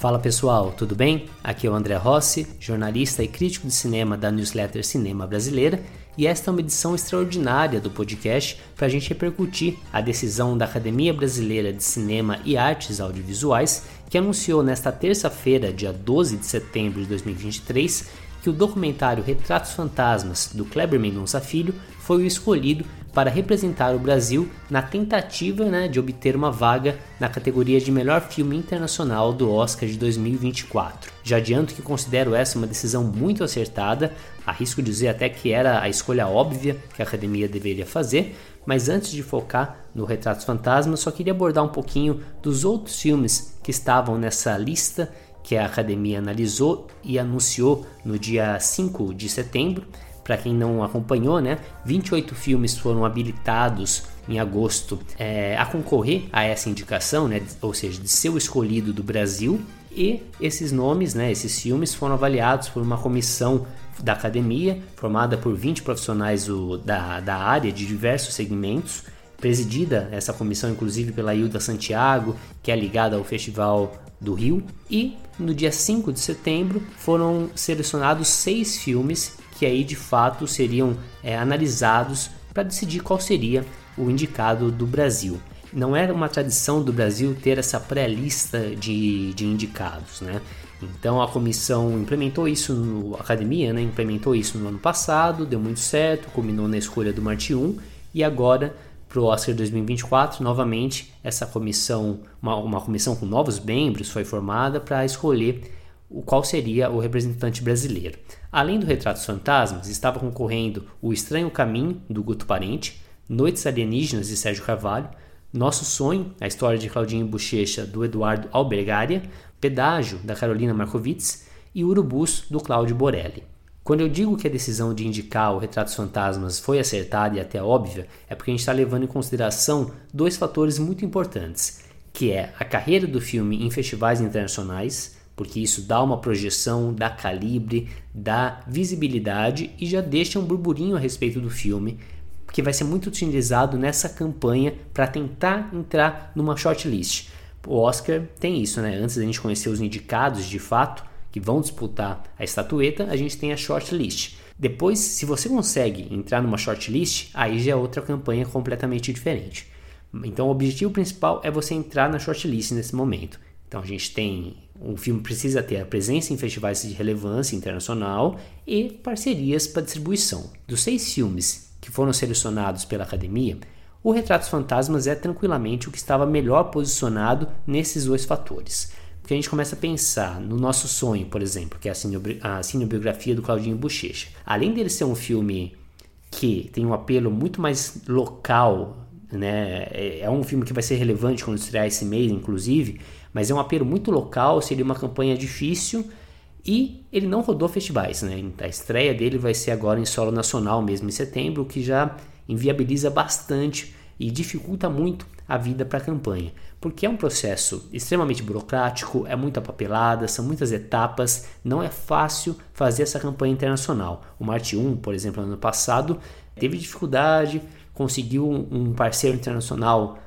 Fala pessoal, tudo bem? Aqui é o André Rossi, jornalista e crítico de cinema da newsletter Cinema Brasileira, e esta é uma edição extraordinária do podcast para a gente repercutir a decisão da Academia Brasileira de Cinema e Artes Audiovisuais, que anunciou nesta terça-feira, dia 12 de setembro de 2023, que o documentário Retratos Fantasmas do Kleber Mendonça Filho foi o escolhido para representar o Brasil na tentativa né, de obter uma vaga na categoria de melhor filme internacional do Oscar de 2024. Já adianto que considero essa uma decisão muito acertada, arrisco dizer até que era a escolha óbvia que a academia deveria fazer, mas antes de focar no Retratos Fantasmas, só queria abordar um pouquinho dos outros filmes que estavam nessa lista que a academia analisou e anunciou no dia 5 de setembro para quem não acompanhou, né, 28 filmes foram habilitados em agosto é, a concorrer a essa indicação, né, ou seja, de ser o escolhido do Brasil. E esses nomes, né, esses filmes foram avaliados por uma comissão da academia, formada por 20 profissionais do, da, da área de diversos segmentos, presidida essa comissão inclusive pela Hilda Santiago, que é ligada ao Festival do Rio. E no dia 5 de setembro foram selecionados seis filmes que aí de fato seriam é, analisados para decidir qual seria o indicado do Brasil. Não era uma tradição do Brasil ter essa pré-lista de, de indicados, né? Então a comissão implementou isso no a academia, né? Implementou isso no ano passado, deu muito certo, culminou na escolha do Marte 1 e agora para o Oscar 2024, novamente essa comissão, uma, uma comissão com novos membros foi formada para escolher o qual seria o representante brasileiro. Além do Retratos Fantasmas, estava concorrendo O Estranho Caminho, do Guto Parente, Noites Alienígenas, de Sérgio Carvalho, Nosso Sonho, a história de Claudinho Bochecha, do Eduardo Albergaria, Pedágio, da Carolina Markovitz e Urubus, do Cláudio Borelli. Quando eu digo que a decisão de indicar o Retratos Fantasmas foi acertada e até óbvia, é porque a gente está levando em consideração dois fatores muito importantes, que é a carreira do filme em festivais internacionais, porque isso dá uma projeção, dá calibre, dá visibilidade e já deixa um burburinho a respeito do filme, que vai ser muito utilizado nessa campanha para tentar entrar numa shortlist. O Oscar tem isso, né? Antes da gente conhecer os indicados de fato que vão disputar a estatueta, a gente tem a shortlist. Depois, se você consegue entrar numa shortlist, aí já é outra campanha completamente diferente. Então, o objetivo principal é você entrar na shortlist nesse momento. Então, a gente tem o filme precisa ter a presença em festivais de relevância internacional e parcerias para distribuição. Dos seis filmes que foram selecionados pela academia, o Retratos Fantasmas é tranquilamente o que estava melhor posicionado nesses dois fatores. Porque a gente começa a pensar no nosso sonho, por exemplo, que é a cinebiografia do Claudinho Bochecha. Além dele ser um filme que tem um apelo muito mais local, né? É, é um filme que vai ser relevante quando estrear esse mês, inclusive mas é um apelo muito local, seria uma campanha difícil e ele não rodou festivais, né? A estreia dele vai ser agora em solo nacional mesmo em setembro, o que já inviabiliza bastante e dificulta muito a vida para a campanha, porque é um processo extremamente burocrático, é muita papelada, são muitas etapas, não é fácil fazer essa campanha internacional. O Marte 1, por exemplo, ano passado, teve dificuldade, conseguiu um parceiro internacional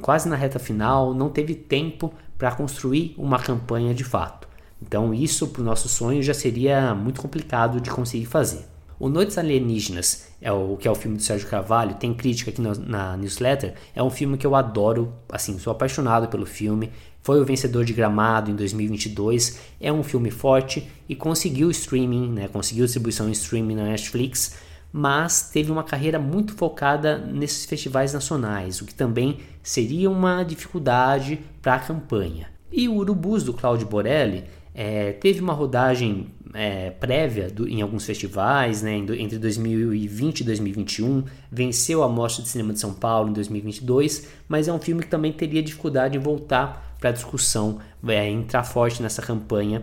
quase na reta final, não teve tempo para construir uma campanha de fato. Então, isso para o nosso sonho já seria muito complicado de conseguir fazer. O Noites Alienígenas, é o que é o filme do Sérgio Carvalho, tem crítica aqui no, na newsletter. É um filme que eu adoro, assim, sou apaixonado pelo filme. Foi o vencedor de Gramado em 2022. É um filme forte e conseguiu streaming, né? Conseguiu distribuição em streaming na Netflix mas teve uma carreira muito focada nesses festivais nacionais, o que também seria uma dificuldade para a campanha. E o Urubus do Claudio Borelli é, teve uma rodagem é, prévia do, em alguns festivais, né, entre 2020 e 2021, venceu a Mostra de Cinema de São Paulo em 2022, mas é um filme que também teria dificuldade em voltar para a discussão, é, entrar forte nessa campanha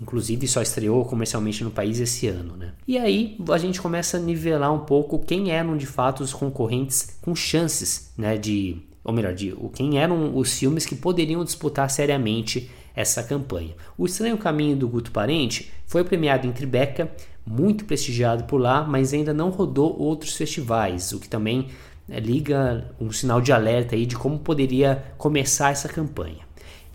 Inclusive só estreou comercialmente no país esse ano, né? E aí a gente começa a nivelar um pouco quem eram de fato os concorrentes com chances, né, de ou melhor, de quem eram os filmes que poderiam disputar seriamente essa campanha. O Estranho Caminho do Guto Parente foi premiado em Tribeca, muito prestigiado por lá, mas ainda não rodou outros festivais, o que também né, liga um sinal de alerta aí de como poderia começar essa campanha.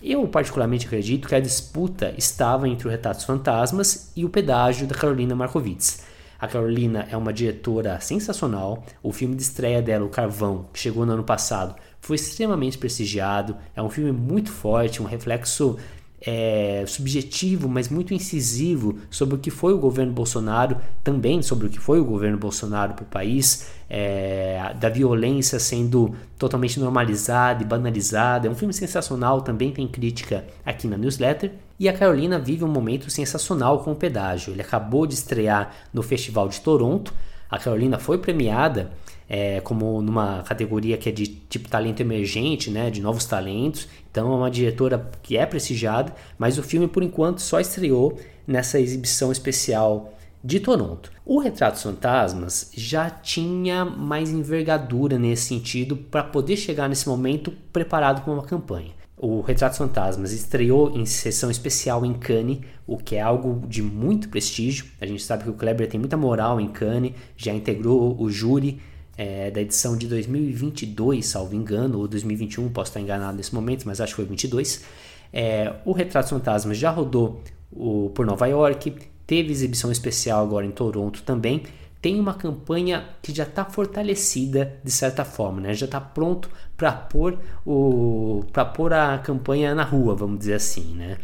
Eu particularmente acredito que a disputa estava entre o Retratos Fantasmas e o Pedágio da Carolina Markovits. A Carolina é uma diretora sensacional. O filme de estreia dela, O Carvão, que chegou no ano passado, foi extremamente prestigiado. É um filme muito forte, um reflexo é, subjetivo, mas muito incisivo sobre o que foi o governo Bolsonaro, também sobre o que foi o governo Bolsonaro para o país, é, da violência sendo totalmente normalizada e banalizada. É um filme sensacional, também tem crítica aqui na newsletter. E a Carolina vive um momento sensacional com o pedágio. Ele acabou de estrear no Festival de Toronto. A Carolina foi premiada é, como numa categoria que é de tipo talento emergente, né, de novos talentos. Então é uma diretora que é prestigiada, mas o filme por enquanto só estreou nessa exibição especial de Toronto. O Retratos Fantasmas já tinha mais envergadura nesse sentido para poder chegar nesse momento preparado para uma campanha. O Retratos Fantasmas estreou em sessão especial em Cannes, o que é algo de muito prestígio. A gente sabe que o Kleber tem muita moral em Cannes, já integrou o júri é, da edição de 2022, salvo engano, ou 2021, posso estar enganado nesse momento, mas acho que foi 22. É, o Retratos Fantasmas já rodou o, por Nova York, teve exibição especial agora em Toronto também. Tem uma campanha que já está fortalecida de certa forma, né? já está pronto para pôr, o, pôr a campanha na rua, vamos dizer assim. Né?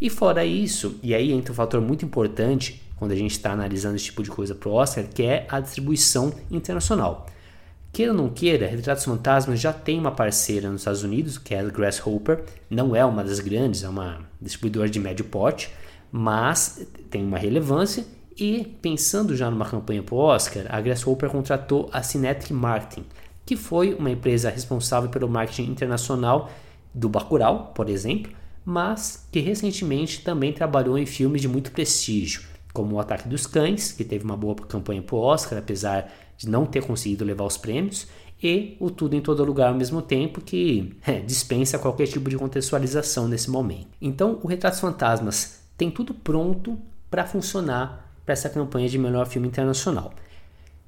E fora isso, e aí entra um fator muito importante quando a gente está analisando esse tipo de coisa para o Oscar, que é a distribuição internacional. Queira ou não queira, Retratos Fantasmas já tem uma parceira nos Estados Unidos, que é a Grasshopper. Não é uma das grandes, é uma distribuidora de médio porte, mas tem uma relevância. E pensando já numa campanha para o Oscar, a Grasshopper contratou a Cinetic Marketing, que foi uma empresa responsável pelo marketing internacional do Bacurau, por exemplo, mas que recentemente também trabalhou em filmes de muito prestígio, como O Ataque dos Cães, que teve uma boa campanha para o Oscar, apesar de não ter conseguido levar os prêmios, e o Tudo em Todo Lugar ao mesmo tempo, que é, dispensa qualquer tipo de contextualização nesse momento. Então, o Retratos Fantasmas tem tudo pronto para funcionar para essa campanha de melhor filme internacional.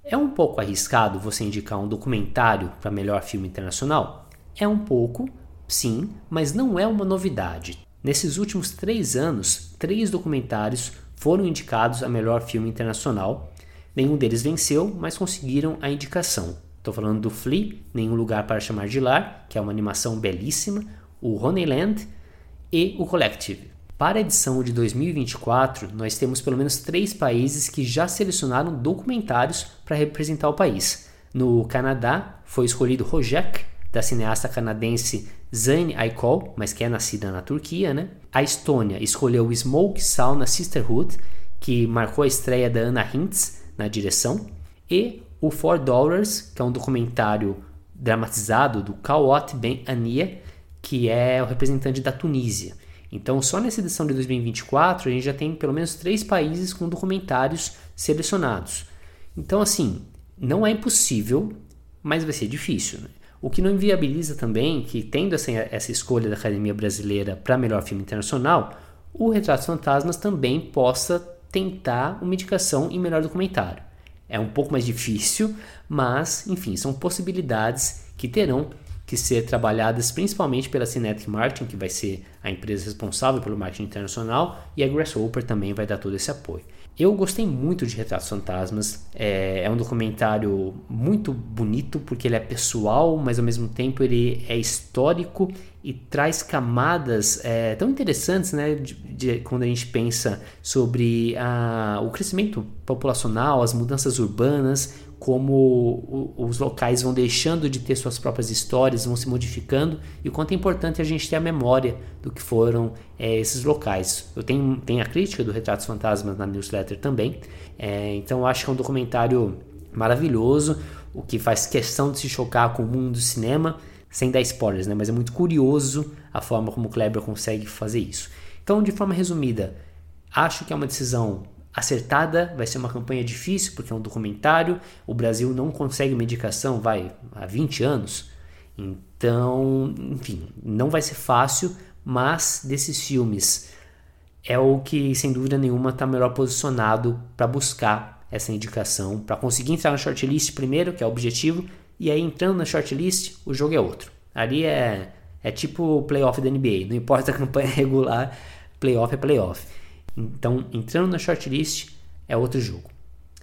É um pouco arriscado você indicar um documentário para melhor filme internacional? É um pouco, sim, mas não é uma novidade. Nesses últimos três anos, três documentários foram indicados a melhor filme internacional. Nenhum deles venceu, mas conseguiram a indicação. Estou falando do Flea, Nenhum Lugar para Chamar de Lar, que é uma animação belíssima, o Honeyland e o Collective. Para a edição de 2024, nós temos pelo menos três países que já selecionaram documentários para representar o país. No Canadá, foi escolhido Rojek, da cineasta canadense Zane Aykol, mas que é nascida na Turquia, né? A Estônia escolheu Smoke Sauna Sisterhood, que marcou a estreia da Anna Hintz na direção, e o Four Dollars, que é um documentário dramatizado do Kawat Ben Ania, que é o representante da Tunísia. Então, só nessa edição de 2024, a gente já tem pelo menos três países com documentários selecionados. Então, assim, não é impossível, mas vai ser difícil. Né? O que não inviabiliza também que, tendo essa, essa escolha da Academia Brasileira para melhor filme internacional, o Retratos Fantasmas também possa tentar uma indicação em melhor documentário. É um pouco mais difícil, mas, enfim, são possibilidades que terão que ser trabalhadas principalmente pela Cinetic Marketing, que vai ser a empresa responsável pelo marketing internacional, e a Grasshopper também vai dar todo esse apoio. Eu gostei muito de Retratos Fantasmas. É, é, um documentário muito bonito porque ele é pessoal, mas ao mesmo tempo ele é histórico e traz camadas é, tão interessantes, né? De, de, quando a gente pensa sobre a, o crescimento populacional, as mudanças urbanas, como os locais vão deixando de ter suas próprias histórias, vão se modificando e o quanto é importante a gente ter a memória do que foram é, esses locais. Eu tenho, tenho a crítica do Retratos Fantasmas na newsletter também, é, então eu acho que é um documentário maravilhoso, o que faz questão de se chocar com o mundo do cinema, sem dar spoilers, né? mas é muito curioso a forma como o Kleber consegue fazer isso. Então, de forma resumida, acho que é uma decisão acertada, vai ser uma campanha difícil porque é um documentário, o Brasil não consegue medicação, vai há 20 anos. Então, enfim, não vai ser fácil, mas desses filmes é o que sem dúvida nenhuma está melhor posicionado para buscar essa indicação, para conseguir entrar na shortlist primeiro, que é o objetivo, e aí entrando na shortlist, o jogo é outro. Ali é, É tipo o playoff da NBA, não importa a campanha regular, playoff é playoff. Então, entrando na shortlist é outro jogo.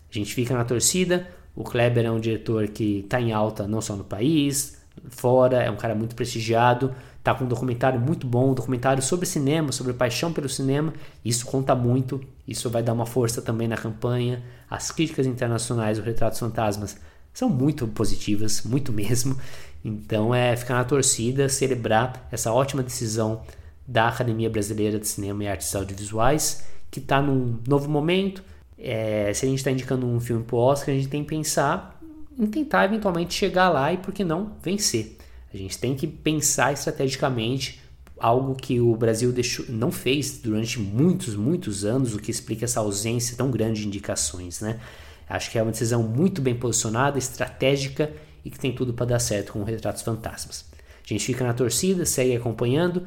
A gente fica na torcida. O Kleber é um diretor que está em alta não só no país, fora, é um cara muito prestigiado. Tá com um documentário muito bom, um documentário sobre cinema, sobre paixão pelo cinema. Isso conta muito, isso vai dar uma força também na campanha. As críticas internacionais do Retratos Fantasmas são muito positivas, muito mesmo. Então é ficar na torcida, celebrar essa ótima decisão da Academia Brasileira de Cinema e Artes Audiovisuais, que está num novo momento. É, se a gente está indicando um filme para o Oscar, a gente tem que pensar em tentar eventualmente chegar lá e, por que não, vencer. A gente tem que pensar estrategicamente algo que o Brasil deixou, não fez durante muitos, muitos anos, o que explica essa ausência tão grande de indicações. Né? Acho que é uma decisão muito bem posicionada, estratégica e que tem tudo para dar certo com Retratos Fantasmas. A gente fica na torcida, segue acompanhando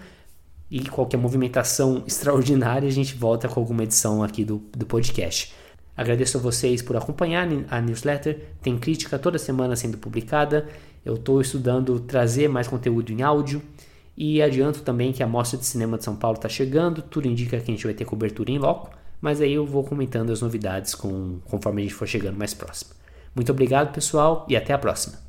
e qualquer movimentação extraordinária a gente volta com alguma edição aqui do, do podcast. Agradeço a vocês por acompanhar a newsletter. Tem crítica toda semana sendo publicada. Eu estou estudando trazer mais conteúdo em áudio. E adianto também que a Mostra de Cinema de São Paulo está chegando. Tudo indica que a gente vai ter cobertura em loco. Mas aí eu vou comentando as novidades com, conforme a gente for chegando mais próximo. Muito obrigado, pessoal, e até a próxima.